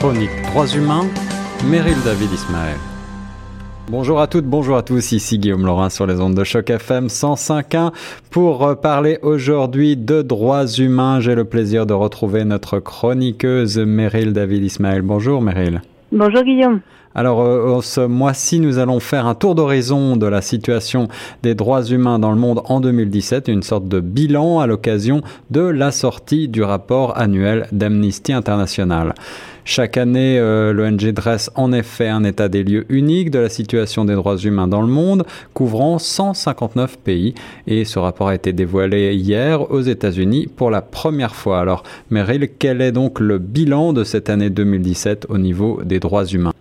chronique Droits humains, Meryl David Ismaël. Bonjour à toutes, bonjour à tous, ici Guillaume Laurin sur les ondes de choc FM 105.1 pour euh, parler aujourd'hui de droits humains. J'ai le plaisir de retrouver notre chroniqueuse Meryl David Ismaël. Bonjour Meryl. Bonjour Guillaume. Alors, euh, ce mois-ci, nous allons faire un tour d'horizon de la situation des droits humains dans le monde en 2017, une sorte de bilan à l'occasion de la sortie du rapport annuel d'Amnesty International. Chaque année, euh, l'ONG dresse en effet un état des lieux unique de la situation des droits humains dans le monde, couvrant 159 pays. Et ce rapport a été dévoilé hier aux États-Unis pour la première fois. Alors, Meryl, quel est donc le bilan de cette année 2017 au niveau des droits humains?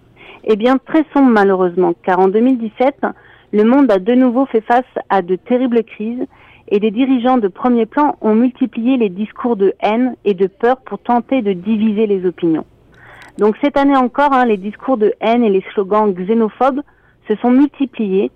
Eh bien, très sombre malheureusement, car en 2017, le monde a de nouveau fait face à de terribles crises et des dirigeants de premier plan ont multiplié les discours de haine et de peur pour tenter de diviser les opinions. Donc cette année encore, hein, les discours de haine et les slogans xénophobes se sont multipliés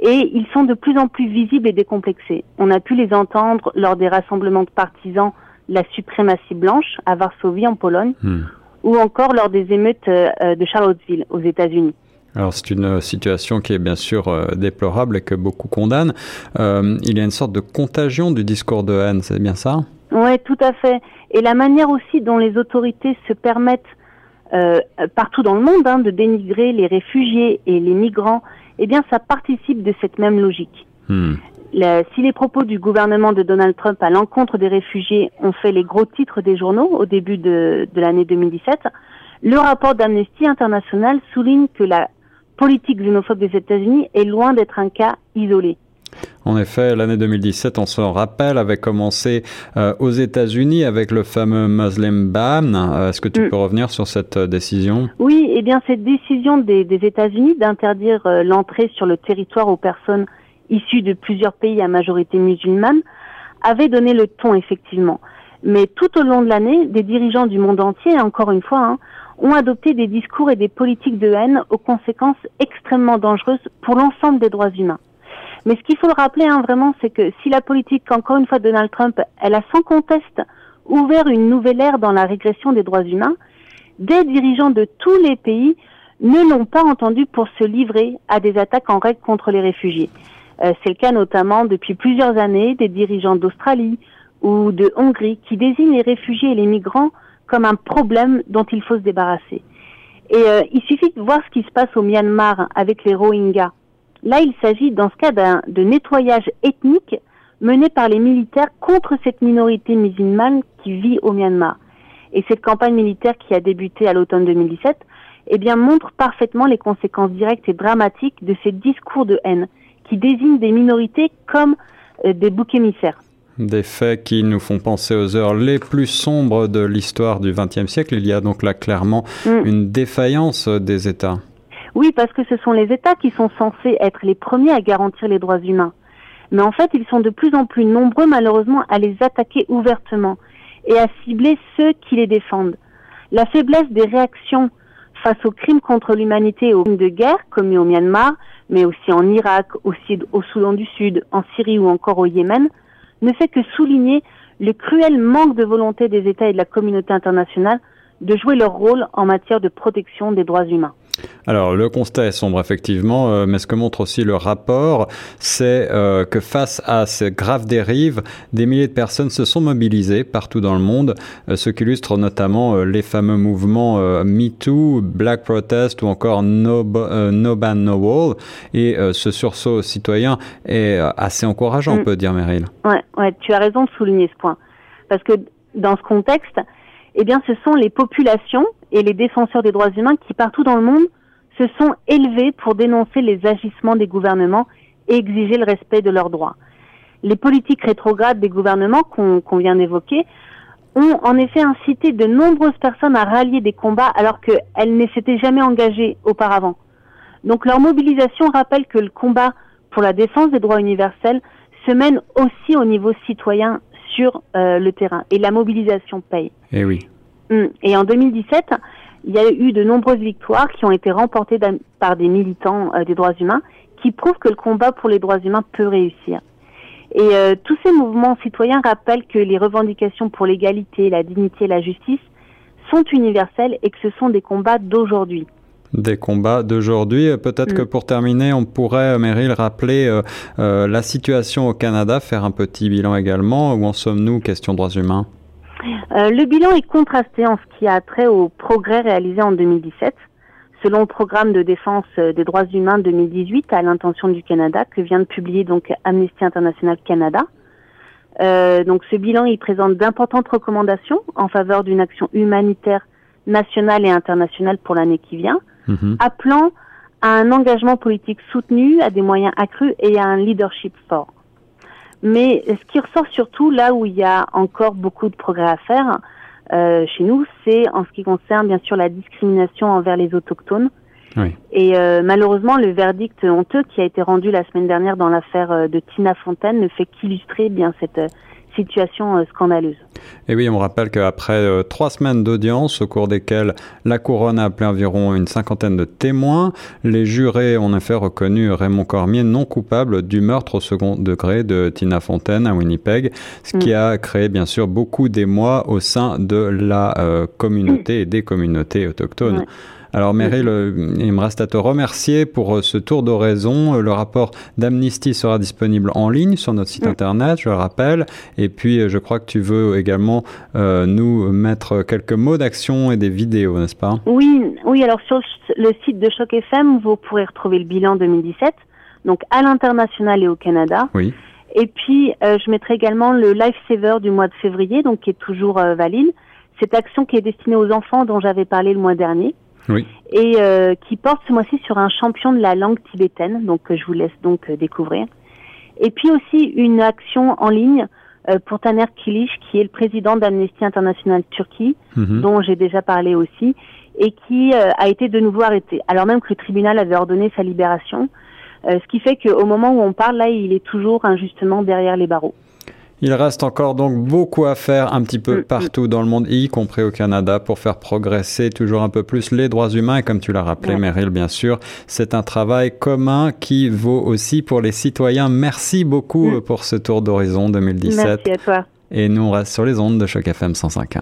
et ils sont de plus en plus visibles et décomplexés. On a pu les entendre lors des rassemblements de partisans la suprématie blanche à Varsovie en Pologne, hmm ou encore lors des émeutes euh, euh, de Charlottesville aux États-Unis. Alors c'est une situation qui est bien sûr euh, déplorable et que beaucoup condamnent. il y a une sorte de contagion du discours de haine, c'est bien ça? Oui, tout à fait. Et la manière aussi dont les autorités se permettent partout dans le monde hein, de dénigrer les réfugiés et les migrants, eh bien ça participe de cette même logique. Hmm si les propos du gouvernement de Donald Trump à l'encontre des réfugiés ont fait les gros titres des journaux au début de, l'année 2017, le rapport d'Amnesty International souligne que la politique xénophobe des États-Unis est loin d'être un cas isolé. En effet, l'année 2017, on se rappelle, avait commencé euh, aux États-Unis avec le fameux Muslim ban. Euh, est-ce que tu mm. peux revenir sur cette euh, décision? Oui, eh bien cette décision des, des États-Unis d'interdire l'entrée sur le territoire aux personnes issus de plusieurs pays à majorité musulmane, avait donné le ton effectivement. Mais tout au long de l'année, des dirigeants du monde entier, encore une fois, hein, ont adopté des discours et des politiques de haine aux conséquences extrêmement dangereuses pour l'ensemble des droits humains. Mais ce qu'il faut le rappeler hein, vraiment, c'est que si la politique, encore une fois, de Donald Trump, elle a sans conteste ouvert une nouvelle ère dans la régression des droits humains, des dirigeants de tous les pays ne l'ont pas entendu pour se livrer à des attaques en règle contre les réfugiés. Euh, c'est le cas notamment depuis plusieurs années des dirigeants d'Australie ou de Hongrie qui désignent les réfugiés et les migrants comme un problème dont il faut se débarrasser. Et euh, il suffit de voir ce qui se passe au Myanmar avec les Rohingyas. Là, il s'agit dans ce cas d'un de nettoyage ethnique mené par les militaires contre cette minorité musulmane qui vit au Myanmar. Et cette campagne militaire qui a débuté à l'automne 2017, eh bien, montre parfaitement les conséquences directes et dramatiques de ces discours de haine qui désignent des minorités comme euh, des boucs émissaires. Des faits qui nous font penser aux heures les plus sombres de l'histoire du XXe siècle. Il y a donc là clairement mm. une défaillance des États. Oui, parce que ce sont les États qui sont censés être les premiers à garantir les droits humains. Mais en fait, ils sont de plus en plus nombreux, malheureusement, à les attaquer ouvertement et à cibler ceux qui les défendent. La faiblesse des réactions face aux crimes contre l'humanité et aux crimes de guerre commis au Myanmar mais aussi en Irak, au Soudan du Sud, en Syrie ou encore au Yémen, ne fait que souligner le cruel manque de volonté des États et de la communauté internationale de jouer leur rôle en matière de protection des droits humains. Alors le constat est sombre effectivement, euh, mais ce que montre aussi le rapport, c'est euh, que face à ces graves dérives, des milliers de personnes se sont mobilisées partout dans le monde, euh, ce qui illustre notamment les fameux mouvements MeToo, Black Protest ou encore No, no Ban No Wall. Et ce sursaut citoyen est assez encourageant, on mm. peut dire, Meryl. Ouais, ouais, tu as raison de souligner ce point, parce que dans ce contexte, eh bien, ce sont les populations et les défenseurs des droits humains qui, partout dans le monde, se sont élevés pour dénoncer les agissements des gouvernements et exiger le respect de leurs droits. Les politiques rétrogrades des gouvernements qu'on vient d'évoquer ont en effet incité de nombreuses personnes à rallier des combats alors qu'elles ne s'étaient jamais engagées auparavant. Donc leur mobilisation rappelle que le combat pour la défense des droits universels se mène aussi au niveau citoyen sur euh, le terrain. Et la mobilisation paye. Et eh oui. Hum. Et en 2017, il y a eu de nombreuses victoires qui ont été remportées par des militants euh, des droits humains qui prouvent que le combat pour les droits humains peut réussir. Et euh, tous ces mouvements citoyens rappellent que les revendications pour l'égalité, la dignité et la justice sont universels et que ce sont des combats d'aujourd'hui des combats d'aujourd'hui. Peut-être que mm. pour terminer, on pourrait, Meryl, rappeler euh, euh, la situation au Canada, faire un petit bilan également. Où en sommes-nous, question droits humains? Euh, Le bilan est contrasté en ce qui a trait aux progrès réalisés en 2017. Selon le programme de défense des droits humains 2018 à l'intention du Canada que vient de publier donc Amnesty International Canada. donc ce bilan il présente d'importantes recommandations en faveur d'une action humanitaire nationale et internationale pour l'année qui vient. Mhm. appelant à un engagement politique soutenu, à des moyens accrus et à un leadership fort. Mais ce qui ressort surtout là où il y a encore beaucoup de progrès à faire euh, chez nous, c'est en ce qui concerne bien sûr la discrimination envers les autochtones. Oui. Et euh, malheureusement, le verdict honteux qui a été rendu la semaine dernière dans l'affaire euh, de Tina Fontaine ne fait qu'illustrer bien cette situation euh, scandaleuse. Et oui, on rappelle qu'après euh, trois semaines d'audience, au cours desquelles la couronne a appelé environ une cinquantaine de témoins, les jurés ont en effet reconnu Raymond Cormier non coupable du meurtre au second degré de Tina Fontaine à Winnipeg, ce qui mm. a créé bien sûr beaucoup d'émoi au sein de la euh, communauté et des communautés autochtones. Alors Meryl, il me reste à te remercier pour euh, ce tour d'oraison. Euh, le rapport d'Amnesty sera disponible en ligne sur notre site internet, je le rappelle. Et puis euh, je crois que tu veux également nous mettre quelques mots d'action et des vidéos, n'est-ce pas? Oui, oui. Alors sur le site de Choc FM, vous pourrez retrouver le bilan 2017, donc à l'international et au Canada. Oui. Et puis, je mettrai également le Lifesaver du mois de février, donc qui est toujours valide. Cette action qui est destinée aux enfants dont j'avais parlé le mois dernier oui. et euh, qui porte ce mois-ci sur un champion de la langue tibétaine, donc que je vous laisse donc euh, découvrir. Et puis aussi une action en ligne euh, pour Taner Kilic, qui est le président d'Amnesty International Turquie, mhm. dont j'ai déjà parlé aussi, et qui a été de nouveau arrêté, alors même que le tribunal avait ordonné sa libération. ce qui fait qu'au moment où on parle, là, il est toujours injustement derrière les barreaux. Il reste encore donc beaucoup à faire un petit peu mm, mm. partout dans le monde, y compris au Canada, pour faire progresser toujours un peu plus les droits humains. Et comme tu l'as rappelé, Meryl, bien sûr, c'est un travail commun qui vaut aussi pour les citoyens. Merci beaucoup mm. pour ce tour d'horizon 2017. Merci à toi. Et nous, on reste sur les ondes de Choc FM 105.1.